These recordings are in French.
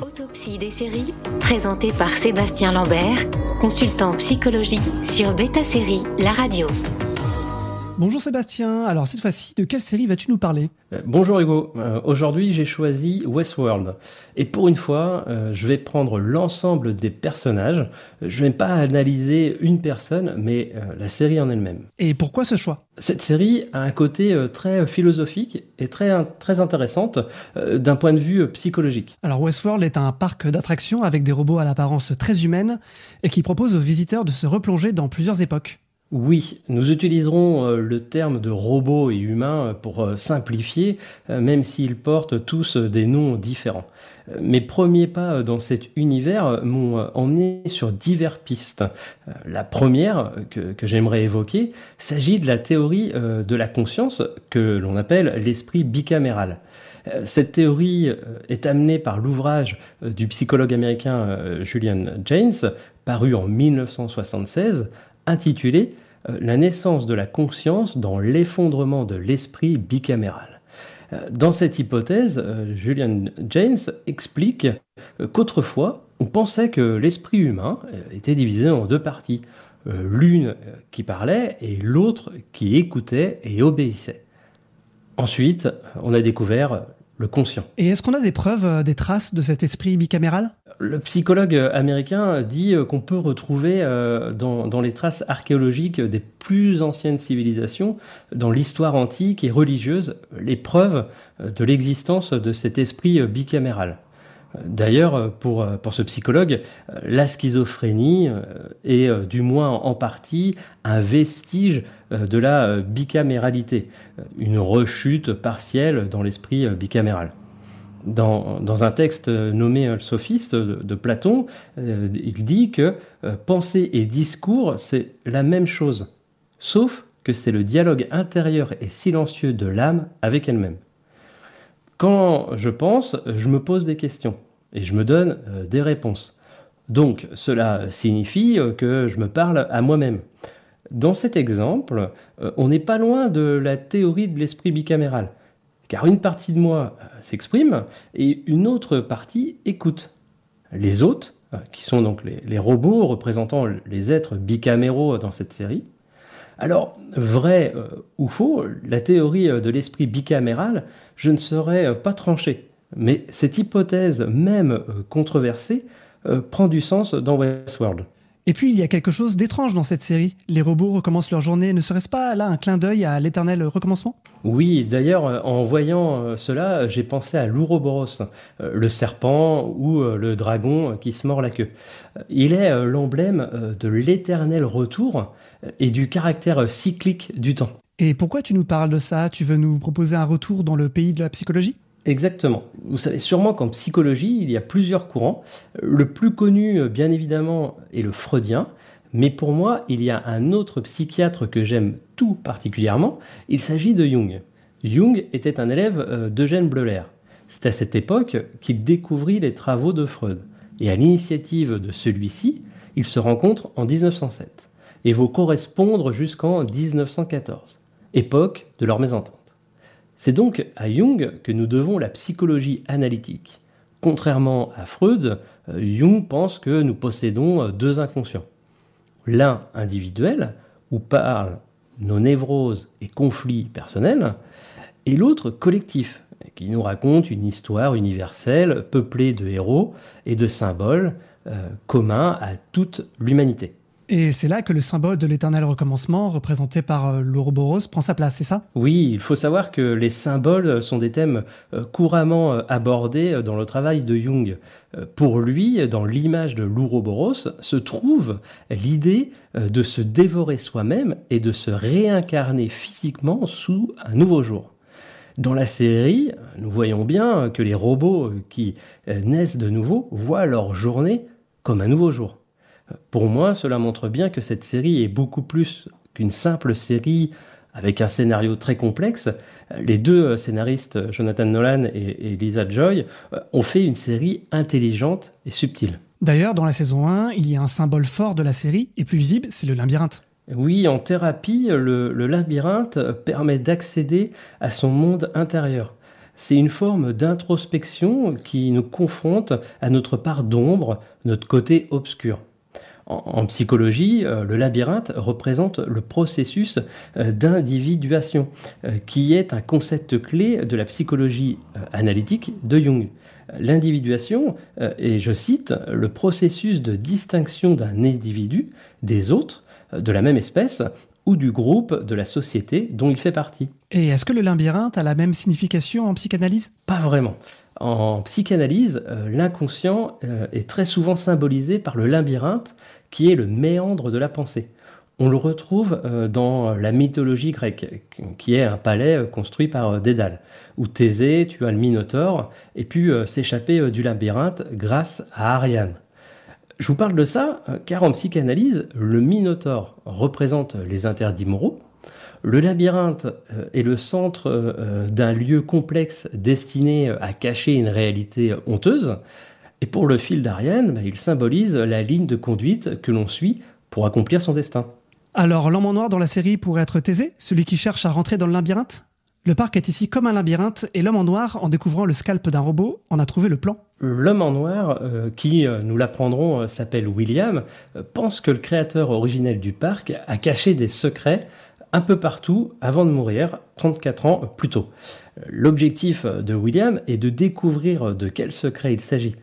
Autopsie des séries, présenté par Sébastien Lambert, consultant psychologie sur Beta Série, la radio. Bonjour Sébastien, alors cette fois-ci, de quelle série vas-tu nous parler? Euh, Bonjour Hugo, Euh, aujourd'hui j'ai choisi Westworld. Et pour une fois, euh, je vais prendre l'ensemble des personnages. Je vais pas analyser une personne, mais la série en elle-même. Et pourquoi ce choix? Cette série a un côté très philosophique et très, très intéressante d'un point de vue psychologique. Alors Westworld est un parc d'attractions avec des robots à l'apparence très humaine et qui propose aux visiteurs de se replonger dans plusieurs époques. Oui, nous utiliserons euh, le terme de robot et humain euh, pour euh, simplifier, même s'ils portent tous des noms différents. Mes premiers pas dans cet univers m'ont emmené sur diverses pistes. La première que, que j'aimerais évoquer s'agit de la théorie de la conscience que l'on appelle l'esprit bicaméral. Cette théorie est amenée par l'ouvrage du psychologue américain Julian James, paru en 1976, intitulé euh, La naissance de la conscience dans l'effondrement de l'esprit bicaméral. Euh, Dans cette hypothèse, euh, Julian James explique qu'autrefois, on pensait que l'esprit humain était divisé en deux parties, l'une qui parlait et l'autre qui écoutait et obéissait. Ensuite, on a découvert le conscient. Et est-ce qu'on a des preuves, euh, des traces de cet esprit bicaméral? Le psychologue américain dit euh, qu'on peut retrouver euh, dans, dans les traces archéologiques des plus anciennes civilisations, dans l'histoire antique et religieuse, les preuves euh, de l'existence de cet esprit euh, bicaméral. D'ailleurs, pour, pour ce psychologue, la schizophrénie euh, est, euh, du moins en partie, un vestige euh, de la bicaméralité, une rechute partielle dans l'esprit bicaméral. Dans, un texte nommé Sophiste de, de Platon, il dit que pensée et discours, c'est la même chose, sauf que c'est le dialogue intérieur et silencieux de l'âme avec elle-même. Quand je pense, je me pose des questions et je me donne euh, des réponses. Donc cela signifie euh, que je me parle à moi-même. Dans cet exemple, euh, on n'est pas loin de la théorie de l'esprit bicaméral, car une partie de moi s'exprime et une autre partie écoute. Les autres, qui sont donc les, les robots représentant les êtres bicaméraux dans cette série, alors, vrai euh, ou faux, la théorie euh, de l'esprit bicaméral, je ne saurais euh, pas trancher. Mais cette hypothèse, même controversée, prend du sens dans Westworld. Et puis il y a quelque chose d'étrange dans cette série. Les robots recommencent leur journée. Ne serait-ce pas là un clin d'œil à l'éternel recommencement? Oui, d'ailleurs, en voyant cela, j'ai pensé à l'Ouroboros, le serpent ou le dragon qui se mord la queue. Il est l'emblème de l'éternel retour et du caractère euh, cyclique du temps. Et pourquoi tu nous parles de ça? Tu veux nous proposer un retour dans le pays de la psychologie? Exactement. Vous savez sûrement qu'en psychologie, il y a plusieurs courants. Le plus connu, euh, bien évidemment, est le freudien. Mais pour moi, il y a un autre psychiatre que j'aime tout particulièrement. Il s'agit de Jung. Jung était un élève euh, d'Eugène Bleuler. C'est à cette époque qu'il découvrit les travaux de Freud. Et à l'initiative de celui-ci, ils se rencontrent en 1907 et vont correspondre jusqu'en 1914, époque de leur mésentente. C'est donc à Jung que nous devons la psychologie analytique. Contrairement à Freud, euh, Jung pense que nous possédons euh, deux inconscients. L'un individuel, où parlent nos névroses et conflits personnels, et l'autre collectif, qui nous raconte une histoire universelle peuplée de héros et de symboles euh, communs à toute l'humanité. Et c'est là que le symbole de l'éternel recommencement, représenté par euh, l'Ouroboros, prend sa place, c'est ça? Oui, il faut savoir que les symboles sont des thèmes euh, couramment euh, abordés euh, dans le travail de Jung. Euh, Pour lui, dans l'image de l'Ouroboros, se trouve l'idée euh, de se dévorer soi-même et de se réincarner physiquement sous un nouveau jour. Dans la série, nous voyons bien que les robots euh, qui euh, naissent de nouveau voient leur journée comme un nouveau jour. Pour moi, cela montre bien que cette série est beaucoup plus qu'une simple série avec un scénario très complexe. Les deux scénaristes, Jonathan Nolan et, et Lisa Joy, euh, ont fait une série intelligente et subtile. D'ailleurs, dans la saison 1, il y a un symbole fort de la série, et plus visible, c'est le labyrinthe. Oui, en thérapie, le, le labyrinthe permet d'accéder à son monde intérieur. c'est une forme d'introspection qui nous confronte à notre part d'ombre, notre côté obscur. En, psychologie, euh, le labyrinthe représente le processus euh, d'individuation, euh, qui est un concept clé de la psychologie analytique de Jung. L'individuation est, je cite, le processus de distinction d'un individu des autres de la même espèce ou du groupe de la société dont il fait partie. Et est-ce que le labyrinthe a la même signification en psychanalyse? Pas vraiment. En psychanalyse, l'inconscient est très souvent symbolisé par le labyrinthe, qui est le méandre de la pensée. On le retrouve euh, dans la mythologie grecque, qui est un palais construit par Dédale, où Thésée tua le Minotaure et pu s'échapper du labyrinthe grâce à Ariane. Je vous parle de ça euh, car en psychanalyse, le Minotaure représente les interdits moraux, le labyrinthe euh, est le centre euh, d'un lieu complexe destiné à cacher une réalité honteuse, et pour le fil d'Ariane, bah, il symbolise la ligne de conduite que l'on suit pour accomplir son destin. Alors, l'homme en noir dans la série pourrait être Thésée, celui qui cherche à rentrer dans le labyrinthe? Le parc est ici comme un labyrinthe et l'homme en noir, en découvrant le scalp d'un robot, en a trouvé le plan. L'homme en noir, euh, qui, euh, nous l'apprendrons, euh, s'appelle William, pense que le créateur originel du parc a caché des secrets un peu partout avant de mourir, 34 ans plus tôt. L'objectif de William est de découvrir de quel secret il s'agit.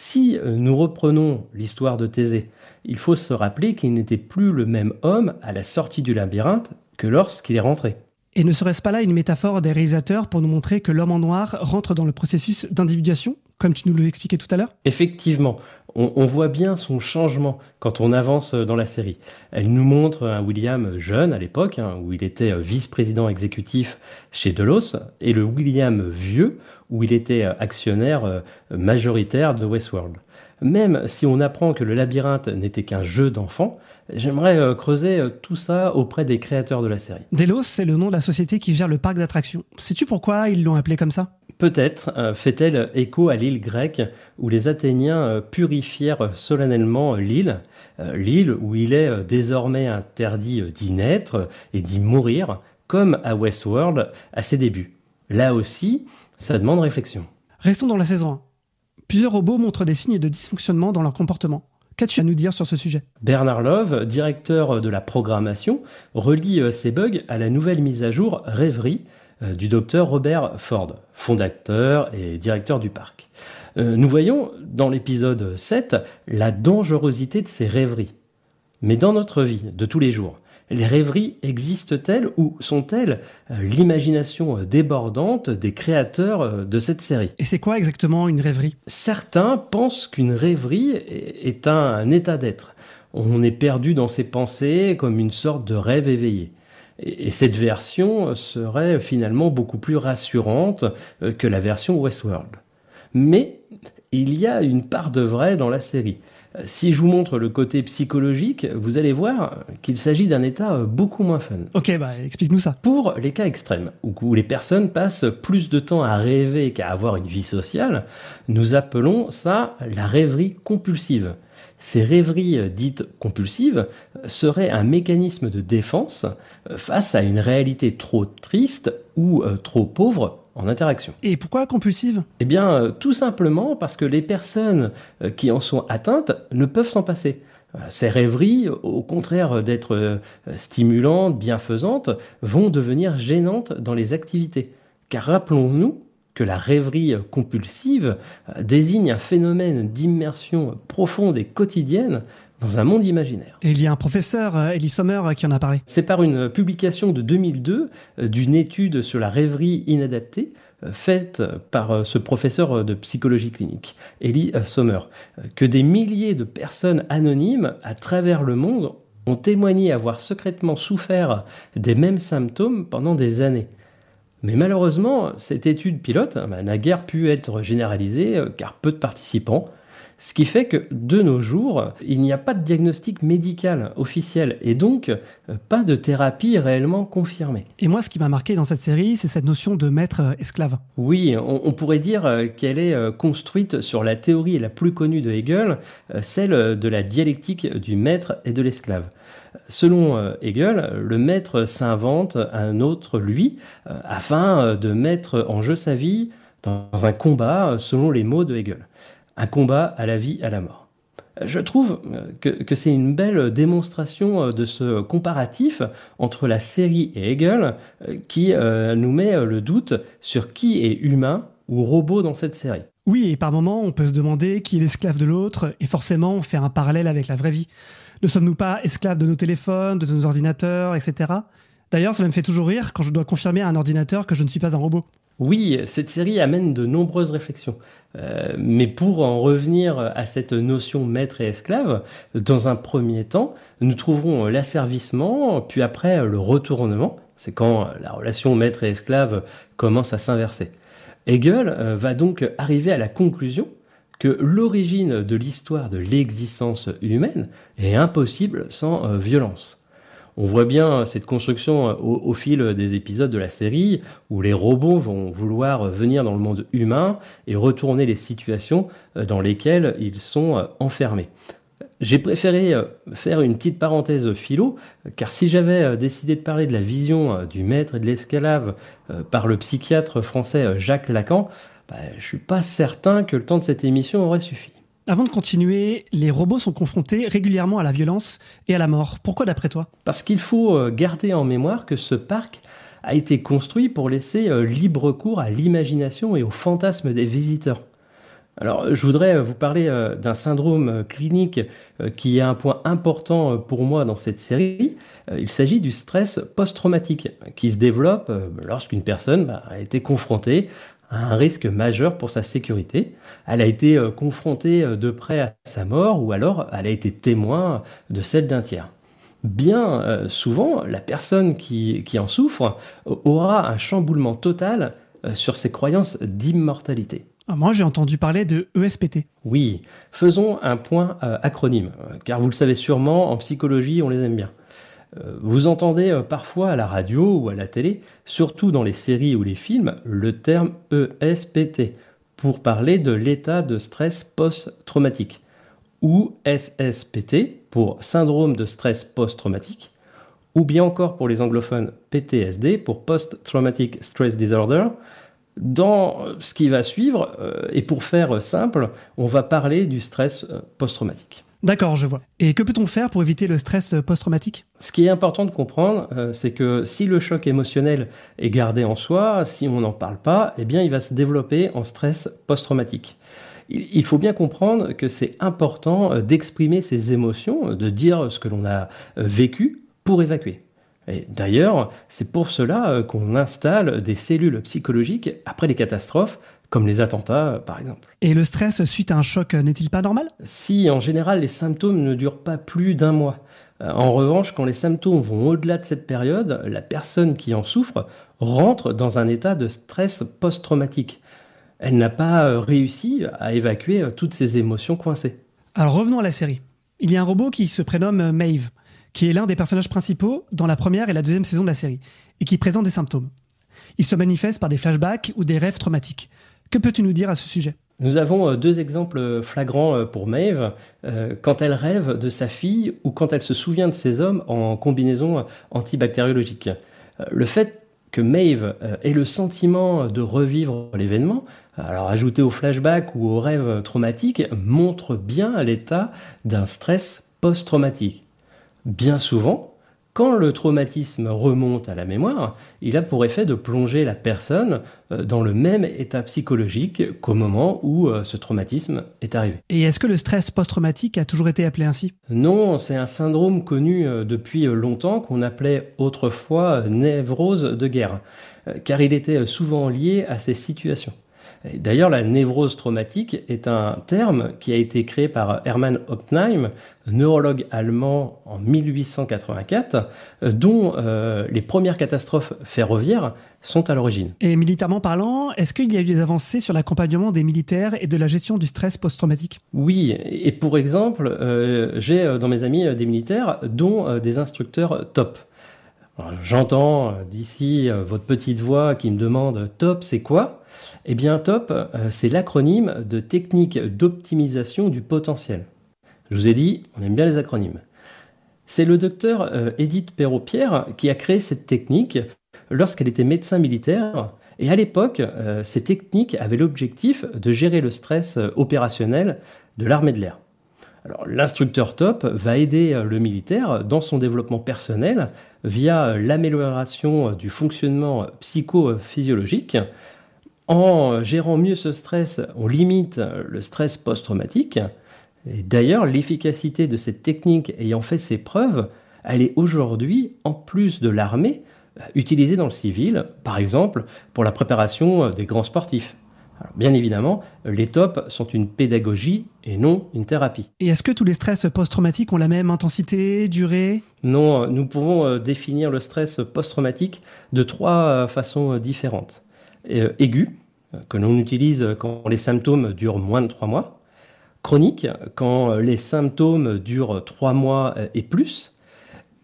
Si nous reprenons l'histoire de Thésée, il faut se rappeler qu'il n'était plus le même homme à la sortie du labyrinthe que lorsqu'il est rentré. Et ne serait-ce pas là une métaphore des réalisateurs pour nous montrer que l'homme en noir rentre dans le processus d'individuation, comme tu nous l'expliquais tout à l'heure Effectivement, on, voit bien son changement quand on avance dans la série. Elle nous montre un William jeune à l'époque, hein, où il était vice-président exécutif chez Delos, et le William vieux, où il était actionnaire euh, majoritaire de Westworld. Même si on apprend que le labyrinthe n'était qu'un jeu d'enfant, j'aimerais euh, creuser euh, tout ça auprès des créateurs de la série. Delos, c'est le nom de la société qui gère le parc d'attractions. Sais-tu pourquoi ils l'ont appelé comme ça? Peut-être euh, fait-elle écho à l'île grecque où les Athéniens purifièrent solennellement l'île, l'île où il est désormais interdit d'y naître et d'y mourir, comme à Westworld à ses débuts. Là aussi, ça demande réflexion. Restons dans la saison 1. Plusieurs robots montrent des signes de dysfonctionnement dans leur comportement. Qu'as-tu à nous dire sur ce sujet? Bernard Love, directeur de la programmation, relie euh, ces bugs à la nouvelle mise à jour Rêverie euh, du docteur Robert Ford, fondateur et directeur du parc. Euh, nous voyons dans l'épisode 7 la dangerosité de ces rêveries. Mais dans notre vie de tous les jours, les rêveries existent-elles ou sont-elles euh, l'imagination débordante des créateurs euh, de cette série? Et c'est quoi exactement une rêverie? Certains pensent qu'une rêverie est un état d'être. On est perdu dans ses pensées comme une sorte de rêve éveillé. Et cette version serait finalement beaucoup plus rassurante euh, que la version Westworld. Mais il y a une part de vrai dans la série. Si je vous montre le côté psychologique, vous allez voir qu'il s'agit d'un état euh, beaucoup moins fun. Ok, bah explique-nous ça. Pour les cas extrêmes, où les personnes passent plus de temps à rêver qu'à avoir une vie sociale, nous appelons ça la rêverie compulsive. Ces rêveries euh, dites compulsives seraient un mécanisme de défense euh, face à une réalité trop triste ou trop pauvre en interaction. Et pourquoi compulsive? Eh bien, euh, tout simplement parce que les personnes euh, qui en sont atteintes ne peuvent s'en passer. Euh, ces rêveries, au contraire d'être stimulantes, bienfaisantes, vont devenir gênantes dans les activités. Car rappelons-nous que la rêverie compulsive désigne un phénomène d'immersion profonde et quotidienne dans un monde imaginaire. Et il y a un professeur, Elie Sommer, qui en a parlé. C'est par une publication de 2002 euh, d'une étude sur la rêverie inadaptée euh, faite par euh, ce professeur de psychologie clinique, Elie Sommer, que des milliers de personnes anonymes à travers le monde ont témoigné avoir secrètement souffert des mêmes symptômes pendant des années. Mais malheureusement, cette étude pilote bah, n'a guère pu être généralisée car peu de participants Ce qui fait que de nos jours, il n'y a pas de diagnostic médical officiel et donc euh, pas de thérapie réellement confirmée. Et moi, ce qui m'a marqué dans cette série, c'est cette notion de maître-esclave. Oui, on, pourrait dire euh, qu'elle est euh, construite sur la théorie la plus connue de Hegel, celle de la dialectique du maître et de l'esclave. Selon Hegel, le maître s'invente un autre lui afin de mettre en jeu sa vie dans un combat selon les mots de Hegel un combat à la vie, à la mort. Je trouve que, c'est une belle démonstration de ce comparatif entre la série et Hegel qui euh, nous met le doute sur qui est humain ou robot dans cette série. Oui, et par moments, on peut se demander qui est l'esclave de l'autre, et forcément, fait un parallèle avec la vraie vie. Ne sommes-nous pas esclaves de nos téléphones, de nos ordinateurs, etc. D'ailleurs, ça me fait toujours rire quand je dois confirmer à un ordinateur que je ne suis pas un robot. Oui, cette série amène de nombreuses réflexions. Euh, mais pour en revenir à cette notion maître et esclave, dans un premier temps, nous trouverons l'asservissement, puis après le retournement. C'est quand la relation maître et esclave commence à s'inverser. Hegel euh, va donc arriver à la conclusion que l'origine de l'histoire de l'existence humaine est impossible sans euh, violence. On voit bien cette construction euh, au, fil des épisodes de la série où les robots vont vouloir venir dans le monde humain et retourner les situations euh, dans lesquelles ils sont euh, enfermés. J'ai préféré faire une petite parenthèse philo, car si j'avais décidé de parler de la vision du maître et de l'esclave par le psychiatre français Jacques Lacan, bah, je suis pas certain que le temps de cette émission aurait suffi. Avant de continuer, les robots sont confrontés régulièrement à la violence et à la mort. Pourquoi d'après toi? Parce qu'il faut euh, garder en mémoire que ce parc a été construit pour laisser euh, libre cours à l'imagination et au fantasme des visiteurs. Alors, je voudrais euh, vous parler d'un syndrome clinique qui est un point important pour moi dans cette série. Il s'agit du stress post-traumatique qui se développe lorsqu'une personne bah, a été confrontée un risque majeur pour sa sécurité. Elle a été euh, confrontée euh, de près à sa mort ou alors elle a été témoin de celle d'un tiers. Bien euh, souvent, la personne qui, en souffre aura un chamboulement total sur ses croyances d'immortalité. Ah, moi, j'ai entendu parler de ESPT. Oui, faisons un point acronyme, car vous le savez sûrement, en psychologie, on les aime bien. Euh, vous entendez euh, parfois à la radio ou à la télé, surtout dans les séries ou les films, le terme ESPT pour parler de l'état de stress post-traumatique ou SSPT pour syndrome de stress post-traumatique ou bien encore pour les anglophones PTSD pour Post-Traumatic Stress Disorder. Dans ce qui va suivre, euh, et pour faire simple, on va parler du stress post-traumatique. D'accord, je vois. Et que peut-on faire pour éviter le stress post-traumatique? Ce qui est important de comprendre, euh, c'est que si le choc émotionnel est gardé en soi, si on n'en parle pas, eh bien il va se développer en stress post-traumatique. Il faut bien comprendre que c'est important euh, d'exprimer ses émotions, de dire ce que l'on a euh, vécu pour évacuer. D'ailleurs, c'est pour cela qu'on installe des cellules psychologiques après les catastrophes comme les attentats euh, par exemple. Et le stress suite à un choc euh, n'est-il pas normal? Si, en général, les symptômes ne durent pas plus d'un mois. Euh, en revanche, quand les symptômes vont au-delà de cette période, la personne qui en souffre rentre dans un état de stress post-traumatique. Elle n'a pas réussi à évacuer toutes ses émotions coincées. Alors revenons à la série. Il y a un robot qui se prénomme Maeve, qui est l'un des personnages principaux dans la première et la deuxième saison de la série, et qui présente des symptômes. Il se manifeste par des flashbacks ou des rêves traumatiques. Que peux-tu nous dire à ce sujet? Nous avons euh, deux exemples flagrants euh, pour Maeve, euh, quand elle rêve de sa fille ou quand elle se souvient de ses hommes en combinaison antibactériologique. Le fait que Maeve ait le sentiment de revivre l'événement, alors ajouté au flashback ou au rêve traumatique, montre bien l'état d'un stress post-traumatique. Bien souvent, quand le traumatisme remonte à la mémoire, il a pour effet de plonger la personne euh, dans le même état psychologique qu'au moment où euh, ce traumatisme est arrivé. Et est-ce que le stress post-traumatique a toujours été appelé ainsi? Non, c'est un syndrome connu euh, depuis longtemps qu'on appelait autrefois névrose de guerre, car il était souvent lié à ces situations. D'ailleurs, la névrose traumatique est un terme qui a été créé par Hermann Oppenheim, neurologue allemand en 1884, dont euh, les premières catastrophes ferroviaires sont à l'origine. Et militairement parlant, est-ce qu'il y a eu des avancées sur l'accompagnement des militaires et de la gestion du stress post-traumatique? Oui, et pour exemple, euh, j'ai euh, dans mes amis des militaires, dont des instructeurs top. J'entends d'ici votre petite voix qui me demande top, c'est quoi? Eh bien, TOP, euh, c'est l'acronyme de technique d'optimisation du potentiel. Je vous ai dit, on aime bien les acronymes. C'est le docteur euh, Edith Perrault-Pierre qui a créé cette technique lorsqu'elle était médecin militaire. Et à l'époque, euh, ces techniques avaient l'objectif de gérer le stress opérationnel de l'armée de l'air. Alors, l'instructeur top va aider le militaire dans son développement personnel via l'amélioration du fonctionnement psychophysiologique, en gérant mieux ce stress, on limite le stress post-traumatique. Et d'ailleurs, l'efficacité de cette technique ayant fait ses preuves, elle est aujourd'hui, en plus de l'armée, utilisée dans le civil, par exemple pour la préparation des grands sportifs. bien évidemment, les tops sont une pédagogie et non une thérapie. Et est-ce que tous les stress post-traumatiques ont la même intensité, durée? Non, nous pouvons euh, définir le stress post-traumatique de trois euh, façons euh, différentes. Euh, aigu, que l'on utilise quand les symptômes durent moins de trois mois, chronique, quand les symptômes durent trois mois et plus,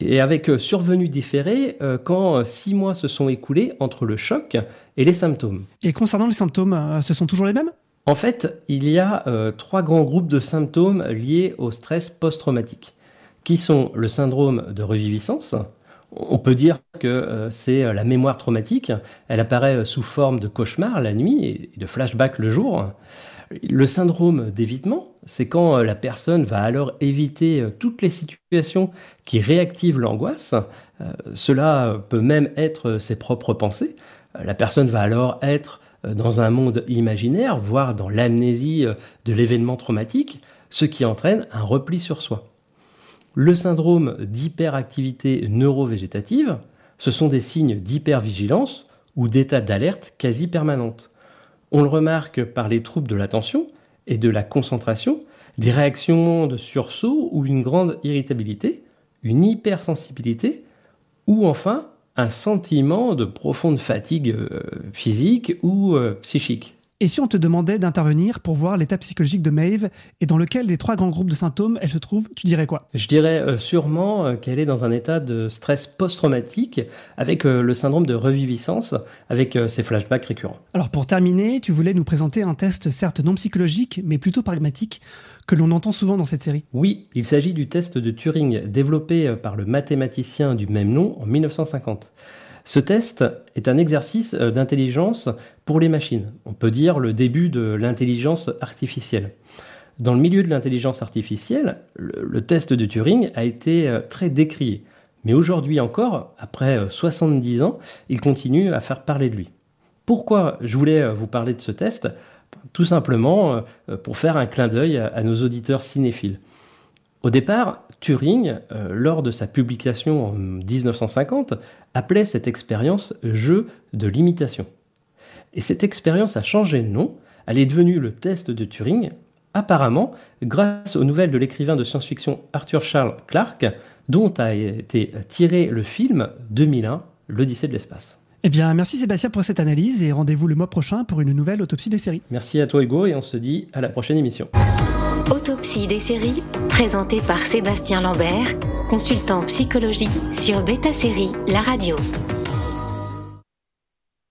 et avec survenu différé euh, quand six mois se sont écoulés entre le choc et les symptômes. Et concernant les symptômes, euh, ce sont toujours les mêmes? En fait, il y a trois grands groupes de symptômes liés au stress post-traumatique, qui sont le syndrome de reviviscence, on peut dire que euh, c'est euh, la mémoire traumatique. Elle apparaît euh, sous forme de cauchemar la nuit et de flashback le jour. Le syndrome d'évitement, c'est quand la personne va alors éviter toutes les situations qui réactivent l'angoisse. Cela peut même être ses propres pensées. La personne va alors être dans un monde imaginaire, voire dans l'amnésie de l'événement traumatique, ce qui entraîne un repli sur soi. Le syndrome d'hyperactivité neurovégétative, ce sont des signes d'hypervigilance ou d'état d'alerte quasi permanente. On le remarque par les troubles de l'attention et de la concentration, des réactions de sursaut ou une grande irritabilité, une hypersensibilité, ou enfin un sentiment de profonde fatigue euh, physique ou euh, psychique. Et si on te demandait d'intervenir pour voir l'état psychologique de Maeve et dans lequel des trois grands groupes de symptômes elle se trouve, tu dirais quoi? Je dirais euh, sûrement euh, qu'elle est dans un état de stress post-traumatique avec euh, le syndrome de reviviscence, avec ses flashbacks récurrents. Alors pour terminer, tu voulais nous présenter un test certes non psychologique mais plutôt pragmatique que l'on entend souvent dans cette série. Oui, il s'agit du test de Turing développé par le mathématicien du même nom en 1950. Ce test est un exercice euh, d'intelligence pour les machines. On peut dire le début de l'intelligence artificielle. Dans le milieu de l'intelligence artificielle, le, test de Turing a été euh, très décrié. Mais aujourd'hui encore, après 70 euh, ans, il continue à faire parler de lui. Pourquoi je voulais vous parler de ce test? Tout simplement pour faire un clin d'œil à nos auditeurs cinéphiles. Au départ, Turing, euh, lors de sa publication en 1950, appelait cette expérience jeu de l'imitation. Et cette expérience a changé de nom, elle est devenue le test de Turing, apparemment grâce aux nouvelles de l'écrivain de science-fiction Arthur Charles Clarke, dont a été tiré le film 2001, L'Odyssée de l'espace. Eh bien, merci Sébastien pour cette analyse et rendez-vous le mois prochain pour une nouvelle autopsie des séries. Merci à toi Hugo et on se dit à la prochaine émission. Autopsie des séries, présentée par Sébastien Lambert, consultant psychologie sur Beta Série, la radio.